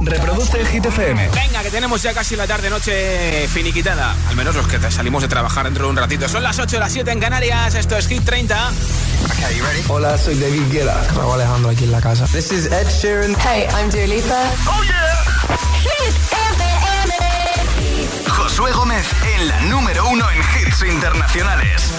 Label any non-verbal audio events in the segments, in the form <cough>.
Reproduce Hit FM. Venga, que tenemos ya casi la tarde-noche finiquitada. Al menos los que te salimos de trabajar dentro de un ratito. Son las 8 las 7 en Canarias. Esto es Hit 30. Okay, you ready? Hola, soy David Guetta. Raúl Alejandro aquí en la casa. This is Ed Sheeran. Hey, I'm Dua Lipa. ¡Oh, yeah! Hit FM. Josué Gómez en la número uno en hits internacionales.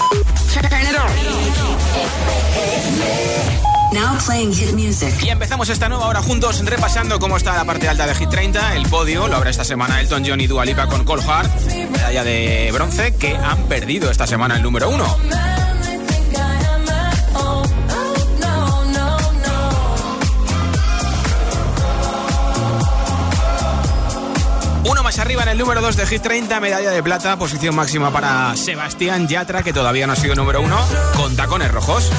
Y empezamos esta nueva hora juntos repasando cómo está la parte alta de Hit 30, el podio. Lo habrá esta semana Elton John y Dua Lipa con Cold Heart, medalla de bronce, que han perdido esta semana el número uno. Uno más arriba en el número 2 de Hit 30, medalla de plata, posición máxima para Sebastián Yatra, que todavía no ha sido número uno, con tacones rojos.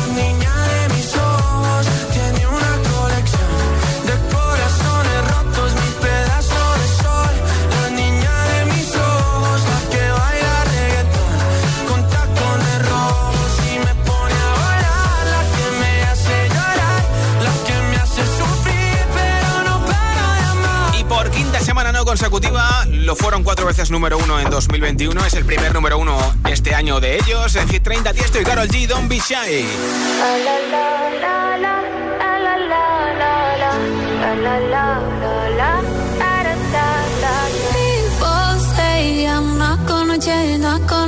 Consecutiva, lo fueron cuatro veces número uno en 2021. Es el primer número uno este año de ellos. En Hit 30, Tiesto y Karol G, Don't Be Shy. People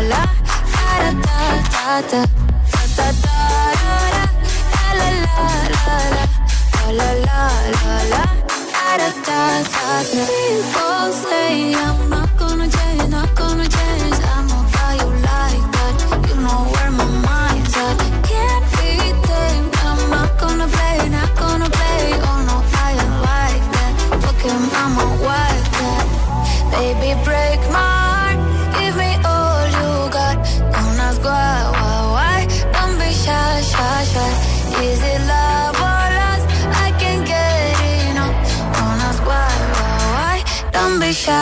La la la da da da da da da da da la la la. La la la la la. Da da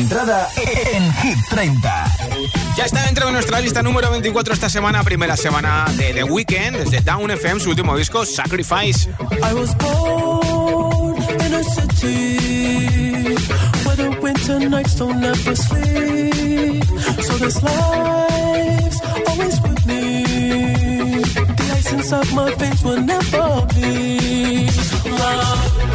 Entrada en Hit 30. Ya está dentro de nuestra lista número 24 esta semana, primera semana de The Weeknd, desde Down FM, su último disco, Sacrifice. I was born in a city where the winter nights don't ever sleep. So this life's always with me. The ice inside my veins will never. Love. Love.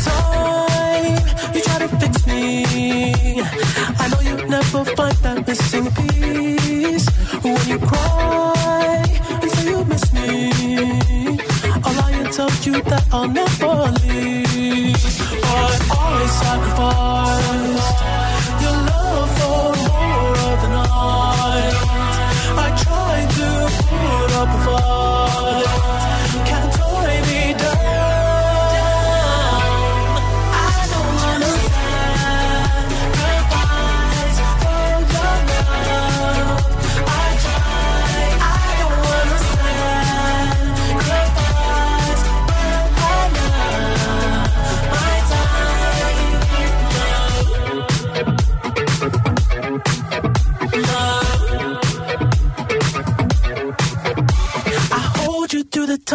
Time you try to fix me, I know you never find that missing piece. When you cry and say you miss me, I'll lie and tell you that I'll never leave. But always sacrifice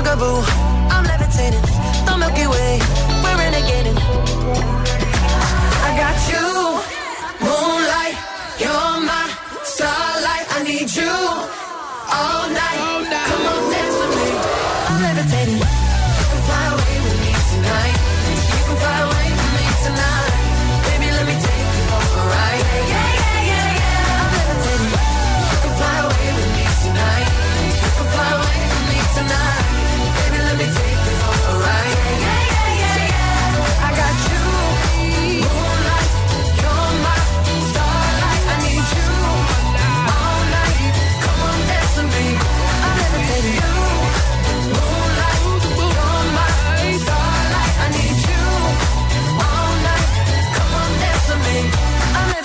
Bugaboo. I'm levitating. The Milky Way. We're renegading. I got you. Moonlight. You're my starlight. I need you all night. Come on, dance.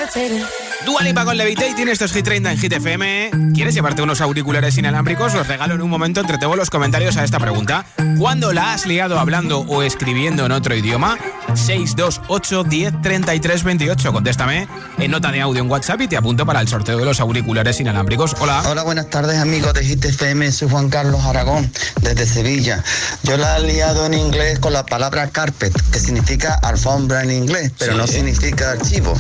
hesitating Dua Lipa con Levitating, esto es Hit 30 en Hit FM. ¿Quieres llevarte unos auriculares inalámbricos? Los regalo en un momento entre todos los comentarios a esta pregunta. ¿Cuándo la has liado hablando o escribiendo en otro idioma? 628 10 33 28. Contéstame en nota de audio en WhatsApp y te apunto para el sorteo de los auriculares inalámbricos. Hola. Hola, buenas tardes amigos de Hit FM, soy Juan Carlos Aragón desde Sevilla. Yo la he liado en inglés con la palabra carpet, que significa alfombra en inglés, pero Sí. no significa archivo.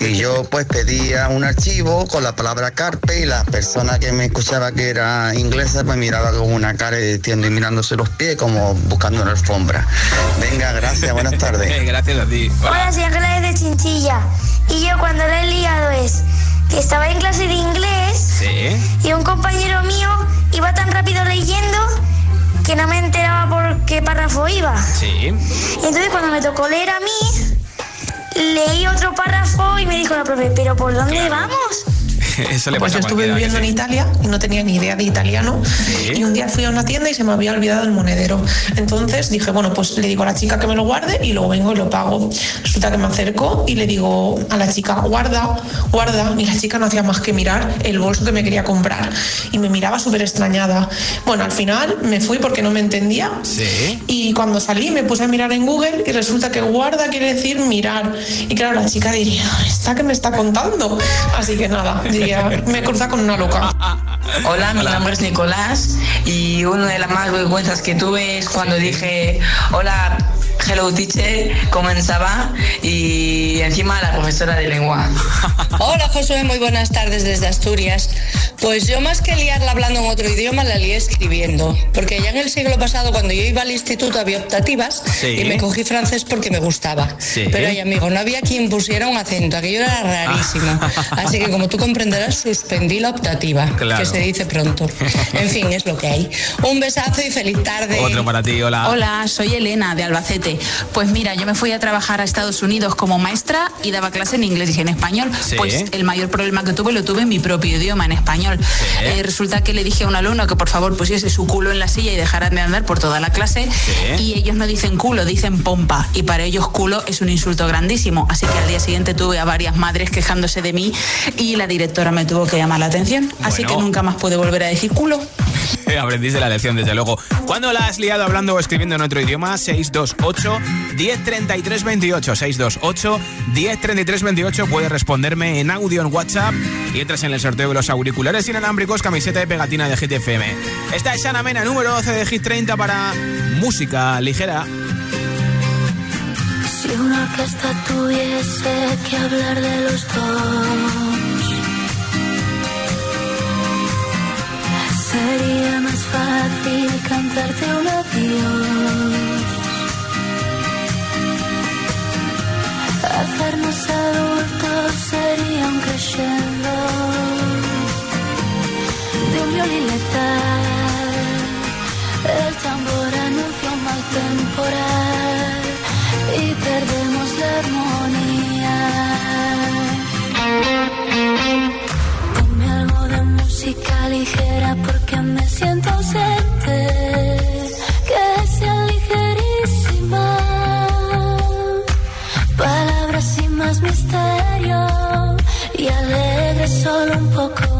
Y yo pues un archivo con la palabra carpet y la persona que me escuchaba que era inglesa pues miraba con una cara de tiendo y mirándose los pies como buscando una alfombra. Venga, gracias, buenas tardes. <laughs> Gracias a ti. Hola. Hola, soy Ángela desde Chinchilla. Y yo cuando lo he liado es que estaba en clase de inglés Sí. y un compañero mío iba tan rápido leyendo que no me enteraba por qué párrafo iba. Sí. Y entonces cuando me tocó leer a mí, leí otro párrafo y me dijo la profe, ¿pero por dónde vamos? <laughs> Eso le Pues pasa yo a estuve viviendo en. Italia y no tenía ni idea de italiano. Sí. Y un día fui a una tienda y se me había olvidado el monedero. Entonces dije, bueno, pues le digo a la chica que me lo guarde y luego vengo y lo pago. Resulta que me acerco y le digo a la chica, guarda, guarda. Y la chica no hacía más que mirar el bolso que me quería comprar. Y me miraba súper extrañada. Bueno, al final me fui porque no me entendía. Sí. Y cuando salí me puse a mirar en Google y resulta que guarda quiere decir mirar. Y claro, la chica diría, ¿esta que me está contando? Así que nada, <laughs> me cruza con una loca. <laughs> Hola, mi nombre es Nicolás y una de las más vergüenzas que tuve es cuando dije hola, hello teacher, comenzaba y encima la profesora de lengua. <laughs> Hola Josué, muy buenas tardes desde Asturias. Pues yo más que liarla hablando en otro idioma, la lié escribiendo. Porque ya en el siglo pasado, cuando yo iba al instituto, había optativas Sí. y me cogí francés porque me gustaba. Sí. Pero ay, amigo, no había quien pusiera un acento, aquello era rarísimo. <laughs> Así que como tú comprenderás, suspendí la optativa, Claro. que se dice pronto. En fin, es lo que hay. Un besazo y feliz tarde. Otro para ti, hola. Hola, soy Elena de Albacete. Pues mira, yo me fui a trabajar a Estados Unidos como maestra y daba clase en inglés y en español. Sí. Pues el mayor problema que tuve lo tuve en mi propio idioma, en español. Eh, resulta que le dije a un alumno que por favor pusiese su culo en la silla y dejara de andar por toda la clase. Sí. Y ellos no dicen culo, dicen pompa. Y para ellos culo es un insulto grandísimo. Así que al día siguiente tuve a varias madres quejándose de mí y la directora me tuvo que llamar la atención. Así que nunca más pude volver a decir culo. <laughs> Aprendiste la lección, desde luego. ¿Cuándo la has liado hablando o escribiendo en otro idioma? 628 1033 28. 628 1033 28. Puedes responderme en audio en WhatsApp y entras en el sorteo de los auriculares inalámbricos, camiseta y pegatina de Hit FM. Esta es Ana Mena, número 12 de Hit 30 para música ligera. Si una orquesta tuviese que hablar de los dos, sería más fácil cantarte un adiós. Hacernos adultos sería un crescendo de un violín letal. El tambor anuncia un mal temporal y perdemos la armonía. Ponme algo de música ligera siento ausente. Que sea ligerísima. Palabras sin más misterio y alegre solo un poco.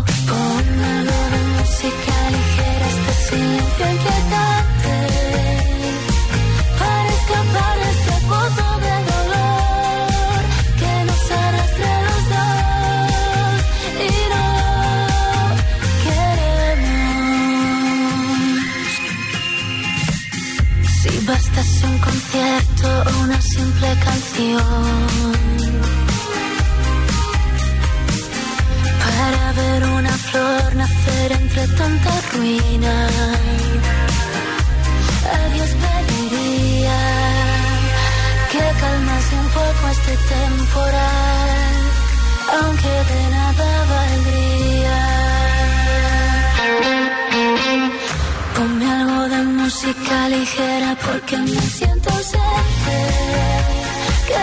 Concierto o una simple canción para ver una flor nacer entre tanta ruina. A Dios pediría que calmase un poco este temporal, aunque de nada valdría. Ponme algo de música ligera porque me siento ausente, que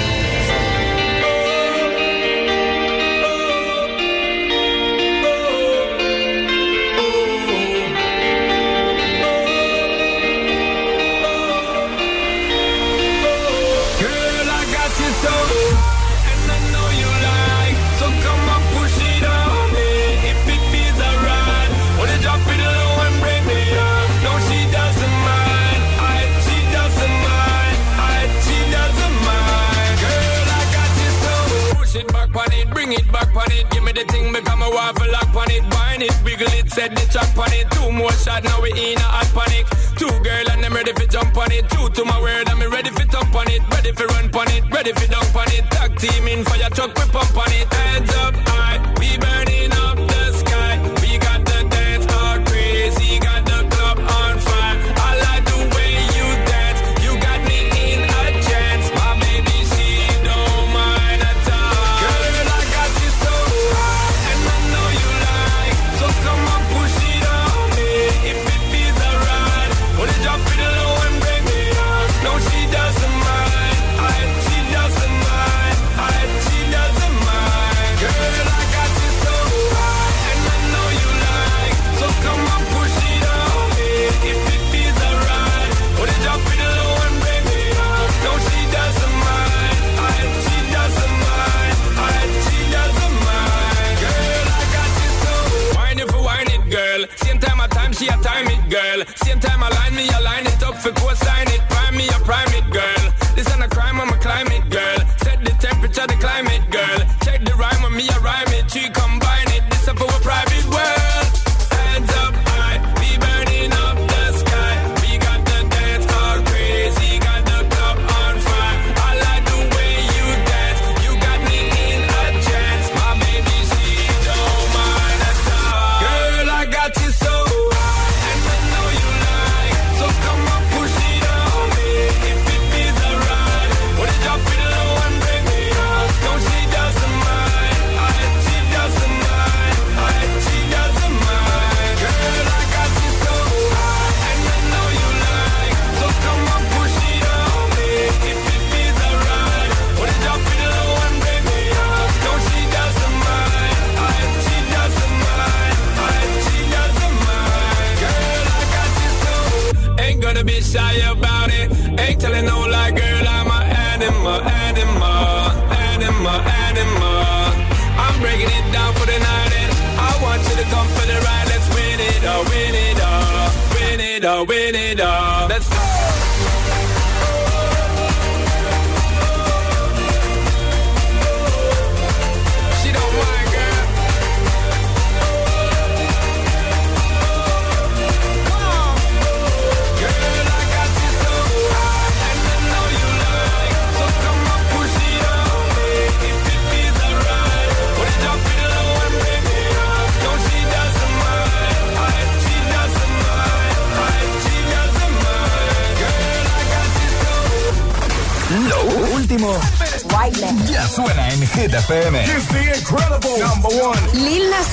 bring it back on it. Give me the thing, make a waffle lock on it. bind it, wiggle it, set the track on it. Two more shots, now we in a hot panic. Two girl and I'm ready for jump on it. Two to my word, I'm ready for jump on it. Ready for run on it, ready for dump on it. Tag team in fire truck, we pump on it. Hands up, high, we burn it.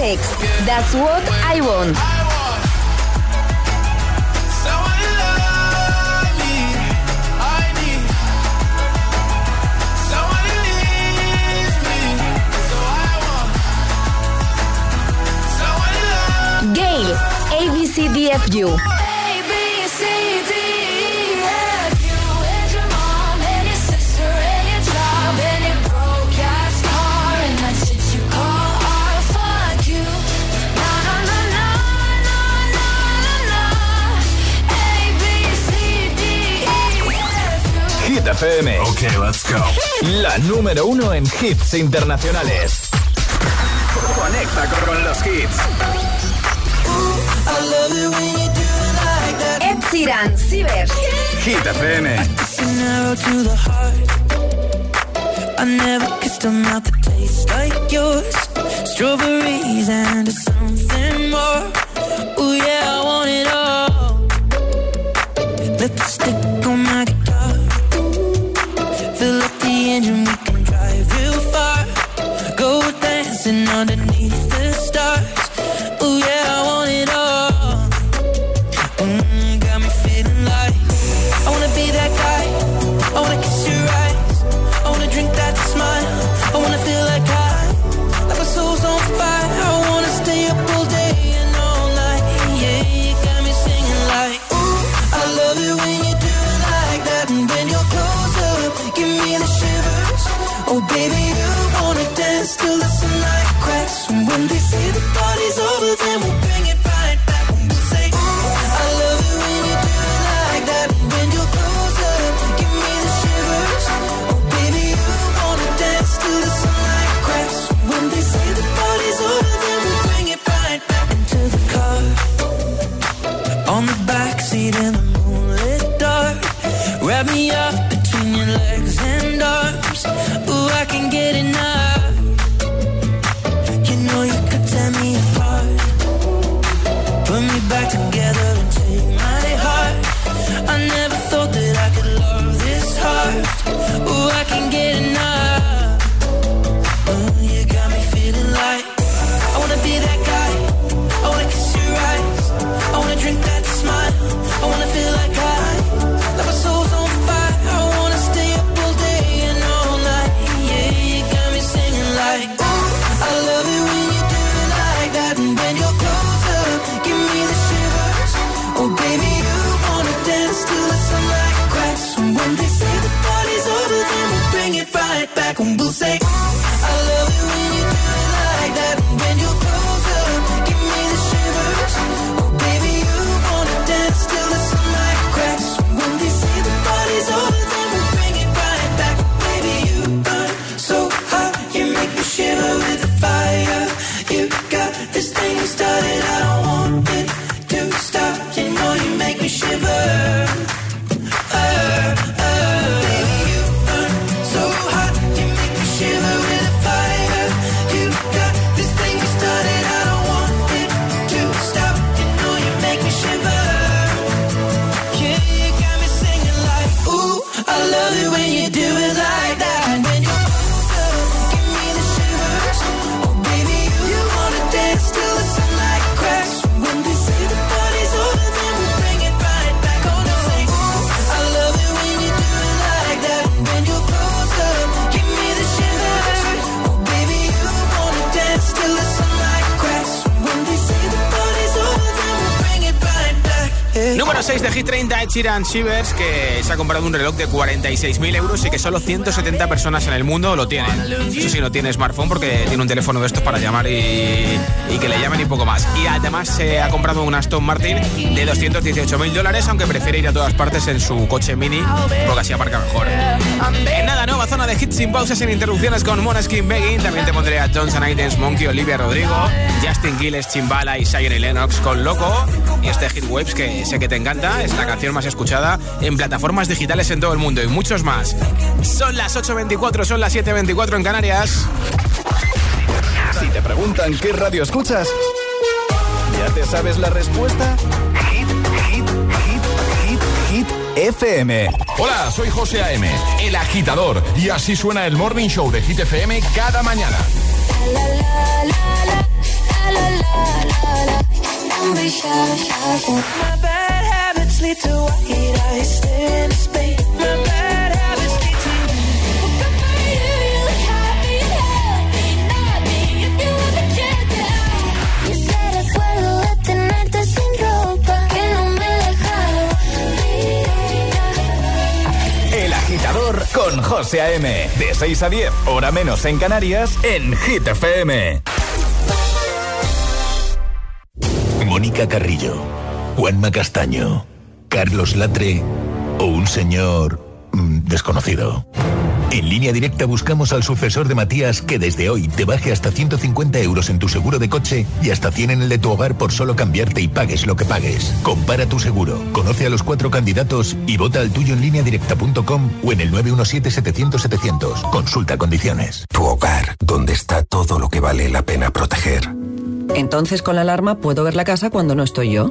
X. That's what I want. La número uno en hits internacionales. Conecta con los hits. Ed Cibers. Hit FM. I never kissed a mouth that tastes like yours. Strawberries and something more. Oh yeah, I want it all. Lipstick And we can drive real far. Go dancing on the Chiran Shivers, que se ha comprado un reloj de 46.000 euros y que solo 170 personas en el mundo lo tienen. Eso sí, no tiene smartphone porque tiene un teléfono de estos para llamar y, que le llamen y poco más. Y además se ha comprado un Aston Martin de 218.000 dólares, aunque prefiere ir a todas partes en su coche mini porque así aparca mejor. En nada, nueva zona de hits sin pausas, sin interrupciones con Moneskin Begging. También te pondré a Johnson Aidens, Monkey, Olivia Rodrigo, Justin Gilles, Chimbala y Zion y Lennox con Loco. Y este Hit Waves que sé que te encanta, es la canción más escuchada en plataformas digitales en todo el mundo y muchos más. Son las 8.24, son las 7.24 en Canarias. Si te preguntan qué radio escuchas, ¿ya te sabes la respuesta? Hit, hit, hit, hit, hit FM. Hola, soy José A.M., el agitador, y así suena el Morning Show de Hit FM cada mañana. El agitador con José A.M. De 6 a 10, hora menos en Canarias, en Hit FM. Mónica Carrillo, Juanma Castaño. Carlos Latre o un señor mm, desconocido. En línea directa buscamos al sucesor de Matías que desde hoy te baje hasta 150 euros en tu seguro de coche y hasta 100 en el de tu hogar por solo cambiarte y pagues lo que pagues. Compara tu seguro, conoce a los cuatro candidatos y vota al tuyo en línea directa.com o en el 917-700-700. Consulta condiciones. Tu hogar, donde está todo lo que vale la pena proteger. Entonces con la alarma puedo ver la casa cuando no estoy yo.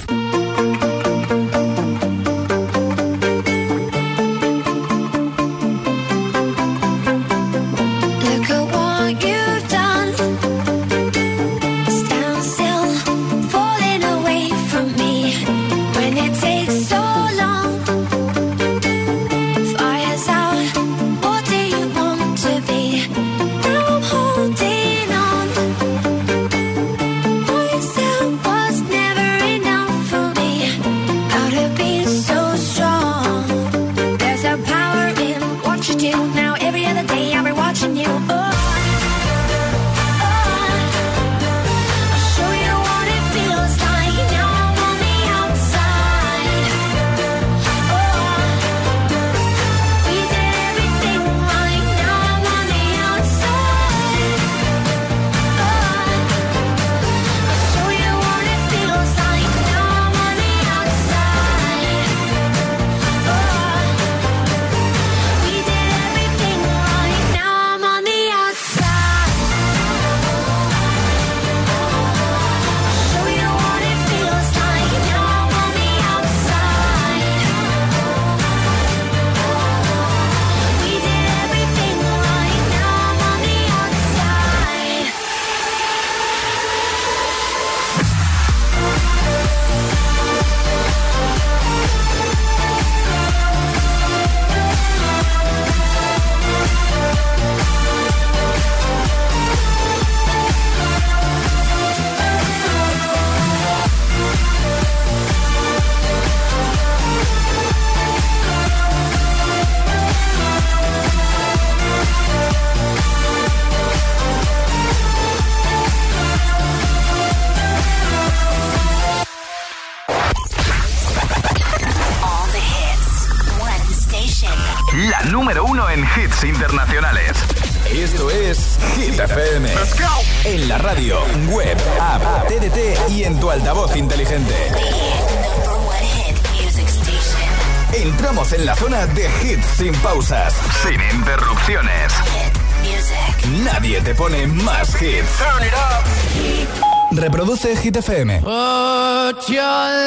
Reproduce Hit FM. Put your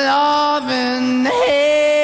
loving hand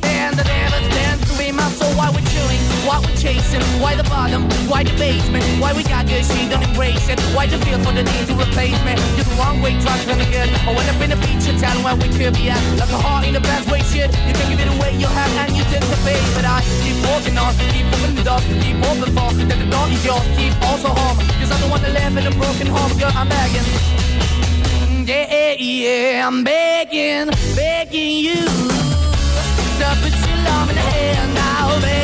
Why we're chilling, why we're chasing, why the bottom, why the basement, why we got good, she don't embrace it. Why the feel for the need to replace me? You're the wrong way, trying to good. I went up in a feature town where we could be at. Like a heart in the best way, shit. You can give it away, you have, and you take the pay. But I keep walking on, keep moving the door, keep open for that the door is yours, keep also home. Cause I'm the one that live in a broken home, girl, I'm begging. Yeah, yeah, I'm begging, begging you to put your love in the hand. I'm begging, begging you to put your love in the hand.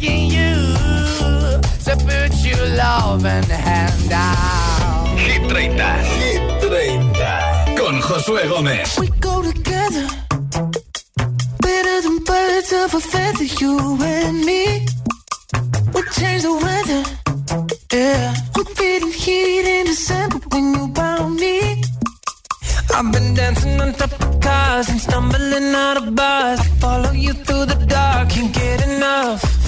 begging you to put your loving hand out. Hit 30. Hit 30. Con Josué Gómez. We go together, better than birds of a feather, you and me. We change the weather, yeah. I'm feeling heat in December when you found me. I've been dancing on top of cars and stumbling out of bars. Follow you through the dark, can't get enough.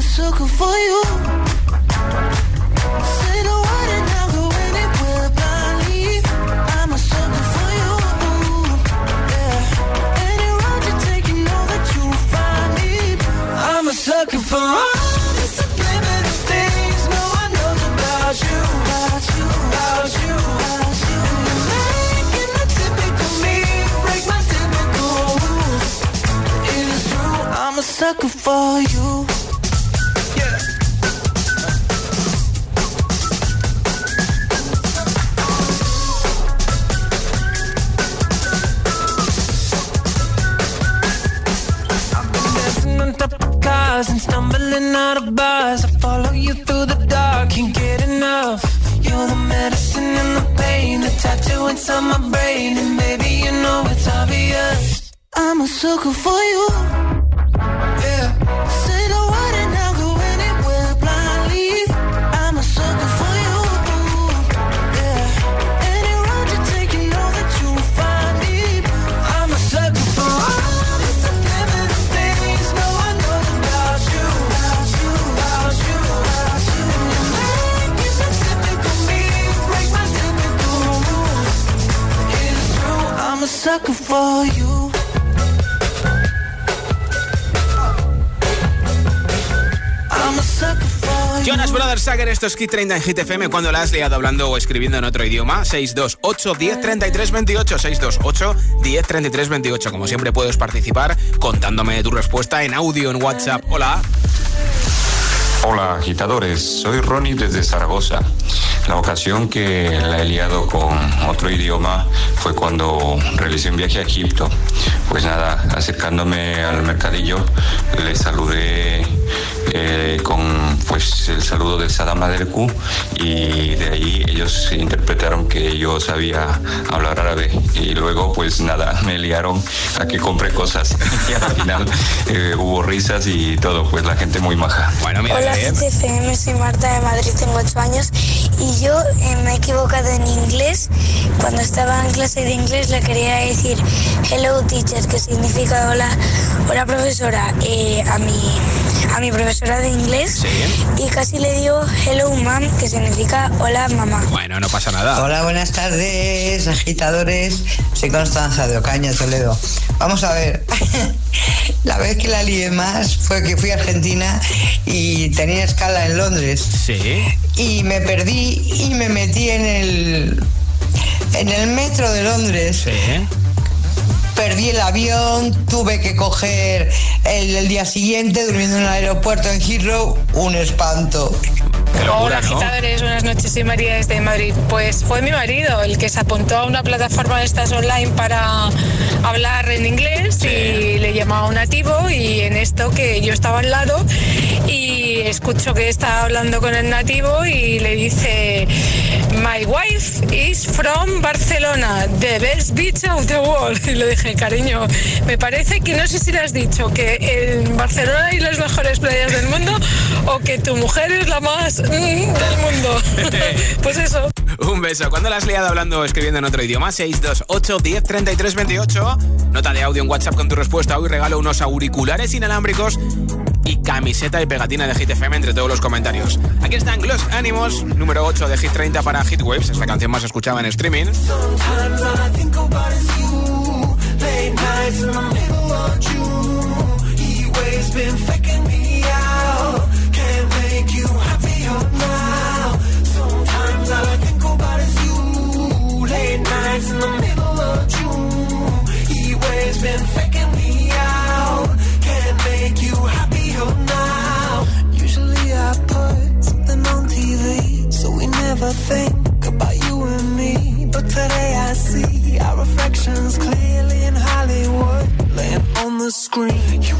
a sucker for you. Word and I'll anywhere. I'm a sucker for you. Any road you take, you know that you'll find me. I'm a sucker for all the things no one knows about you. About you, about you, about you. And you're making typical me break my typical rules. It is true, I'm a sucker for you. Stumbling out of bars. I follow you through the dark, can't get enough. You're the medicine and the pain, the tattoo inside my brain, and baby you know it's obvious. I'm a sucker for you. Jonas Brothers Sager, esto es Kit 30 en Hit FM cuando la has liado hablando o escribiendo en otro idioma. 628 10 33 28. 628 10 33 28. Como siempre puedes participar contándome tu respuesta en audio en WhatsApp. Hola. Hola agitadores, soy Ronnie desde Zaragoza. La ocasión que la he liado con otro idioma fue cuando realicé un viaje a Egipto. Pues nada, acercándome al mercadillo, le saludé eh, con pues el saludo de Saddam Q y de ahí ellos interpretaron que yo sabía hablar árabe y luego pues nada, me liaron a que compré cosas <laughs> y al final eh, hubo risas y todo, pues la gente muy maja. Bueno, mira, Hola, CFM, soy Marta de Madrid, tengo 8 años y yo eh, me he equivocado en inglés. Cuando estaba en clase de inglés le quería decir hello teacher, que significa hola, hola profesora, eh, a, mi, a mi profesora de inglés. Y casi le digo hello mom, que significa hola mamá. Bueno, no pasa nada. Hola, buenas tardes, agitadores. Soy Constanza de Ocaña, Toledo. Vamos a ver. <laughs> la vez que la lié más fue que fui a Argentina y tenía escala en Londres. Sí. Y me perdí y me metí en el en el metro de Londres. Sí. Perdí el avión, tuve que coger el, el día siguiente durmiendo en el aeropuerto en Heathrow, un espanto. Hola agitadores, buenas noches, soy María desde Madrid. Pues fue mi marido el que se apuntó a una plataforma de estas online para hablar en inglés y le llamaba un nativo y en esto que yo estaba al lado y escucho que está hablando con el nativo y le dice My wife is from Barcelona, the best beach of the world. <laughs> Y le dije, cariño, me parece que no sé si le has dicho que en Barcelona hay las mejores playas del mundo o que tu mujer es la más mm, del mundo. <laughs> <laughs> pues eso. Un beso. ¿Cuándo la has liado hablando o escribiendo en otro idioma? 628 10 33 28. Nota de audio en WhatsApp con tu respuesta. Hoy regalo unos auriculares inalámbricos y camiseta y pegatina de Hit FM entre todos los comentarios. Aquí están Los Ánimos, número 8 de Hit 30 para Hit Waves, es la canción más escuchada en streaming. Nights in the middle of June. Been faking me never think about you and me. But today I see our reflections clearly in Hollywood, laying on the screen. You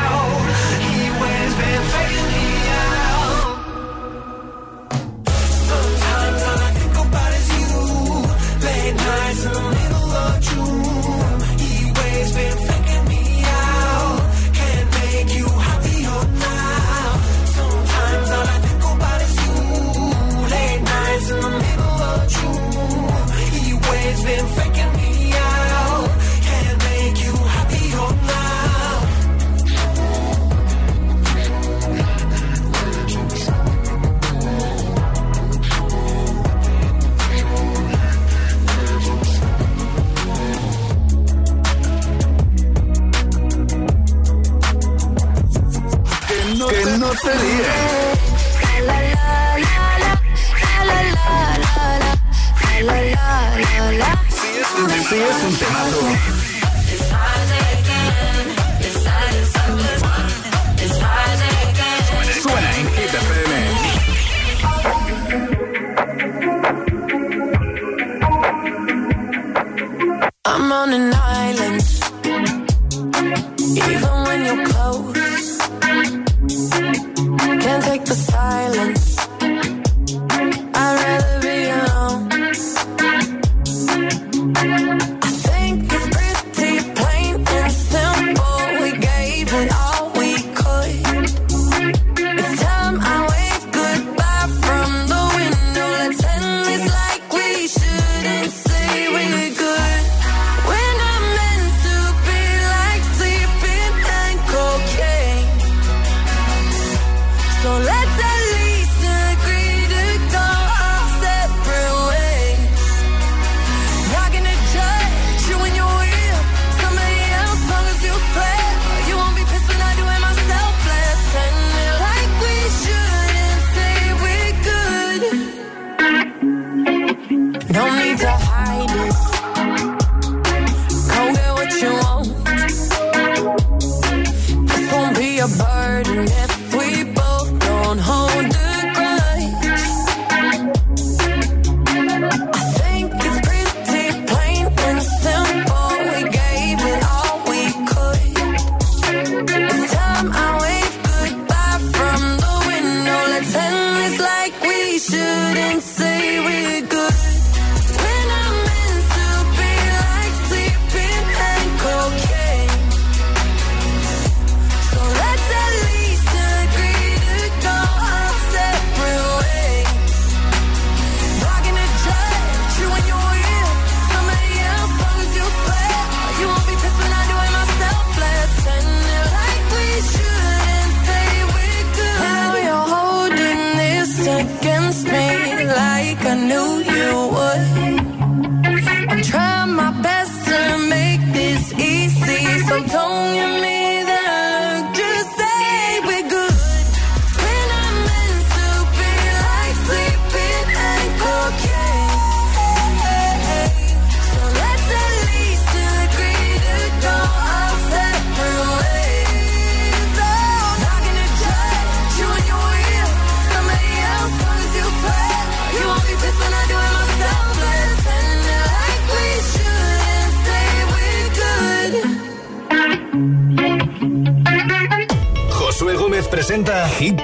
Es un temazo. Hit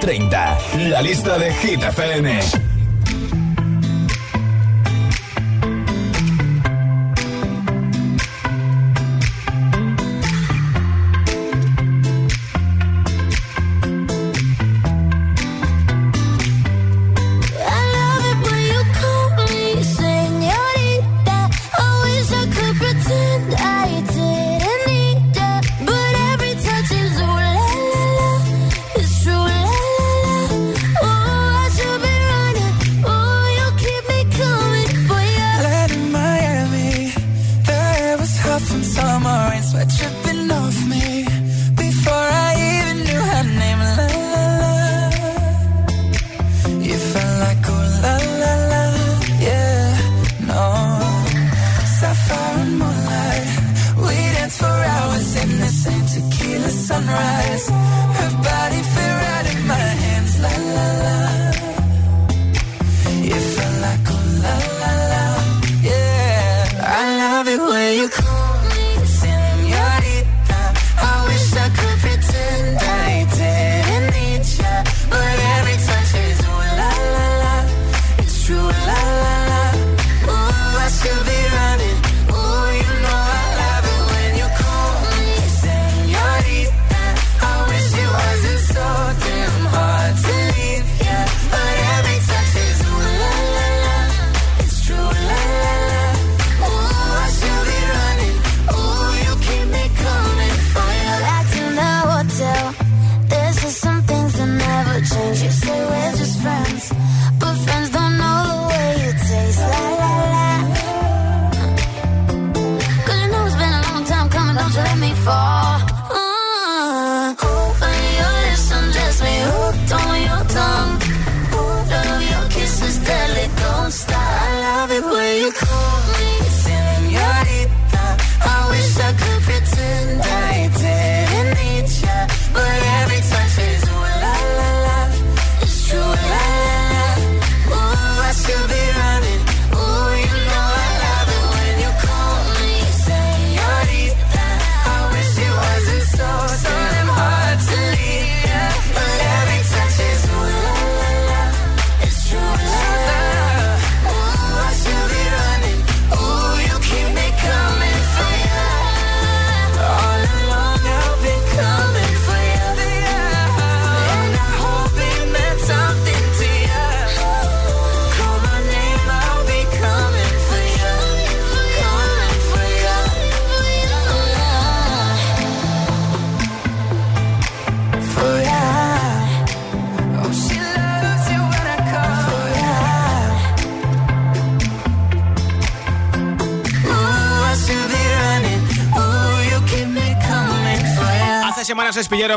30, la lista de Hit FM.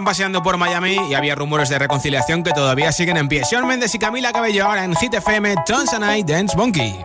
Paseando por Miami y había rumores de reconciliación que todavía siguen en pie. Sean Mendes y Camila Cabello ahora en Hit FM, and I Dance Monkey.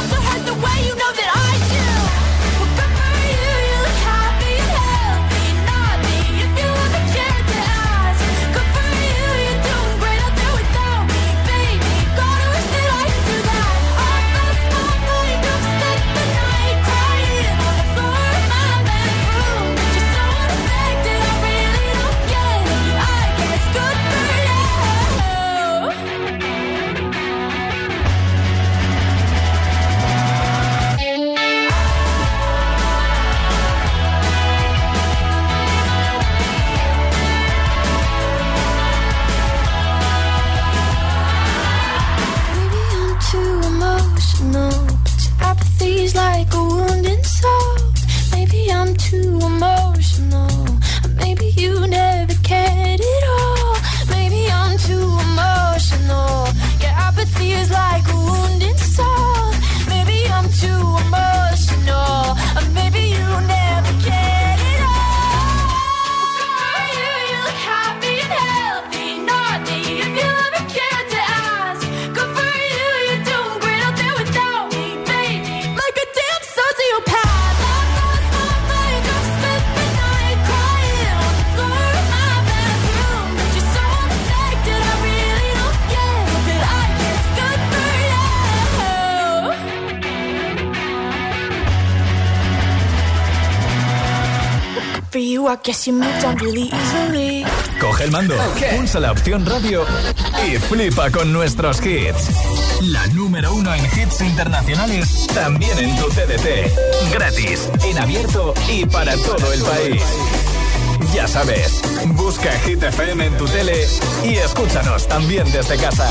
I guess you moved on really easily. Coge el mando, pulsa la opción radio y flipa con nuestros hits. La número uno en hits internacionales, también en tu CDT. Gratis, en abierto y para todo el país. Ya sabes, busca Hit FM en tu tele y escúchanos también desde casa.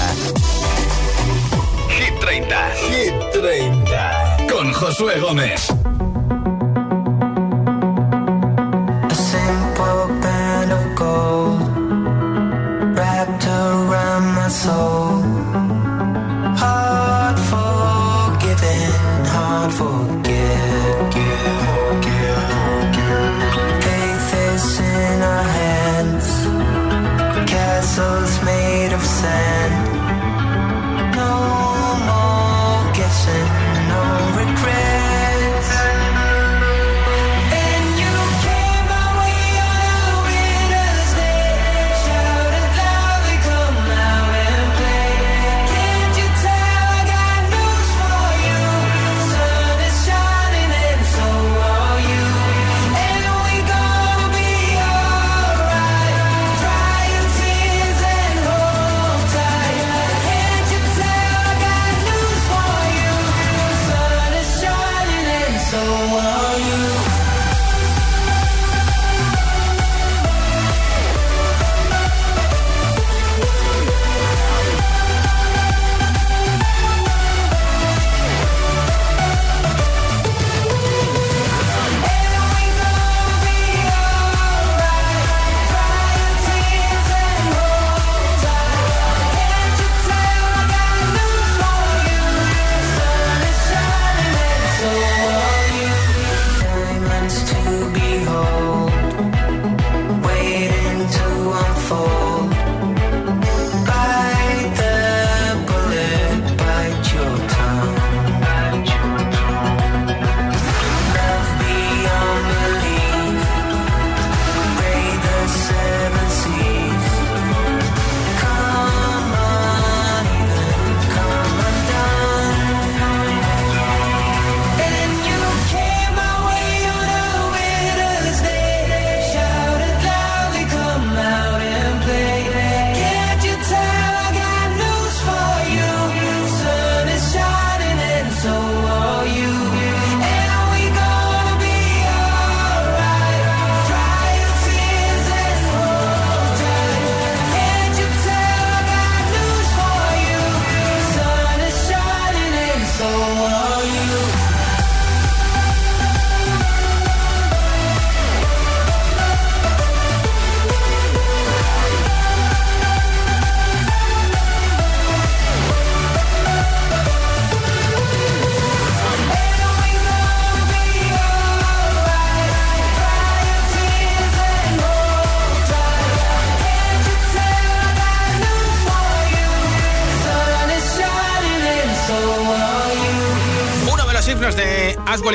Hit 30. Hit 30. Con Josué Gómez.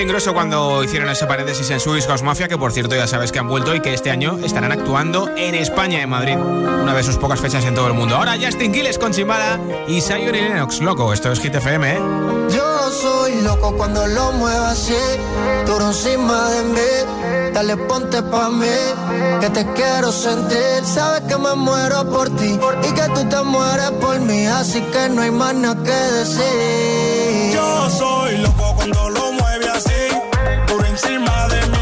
Ingreso cuando hicieron ese paréntesis en su House Mafia, que por cierto ya sabes que han vuelto y que este año estarán actuando en España, en Madrid. Una de sus pocas fechas en todo el mundo. Ahora Justin Quiles con Chimbala y y Lennox. Loco, esto es Hit FM, ¿eh? Yo soy loco cuando lo muevo así, duro encima de mí. Dale, ponte pa' mí, que te quiero sentir. Sabes que me muero por ti y que tú te mueres por mí, así que no hay más nada que decir. Yo soy loco cuando lo encima de mí.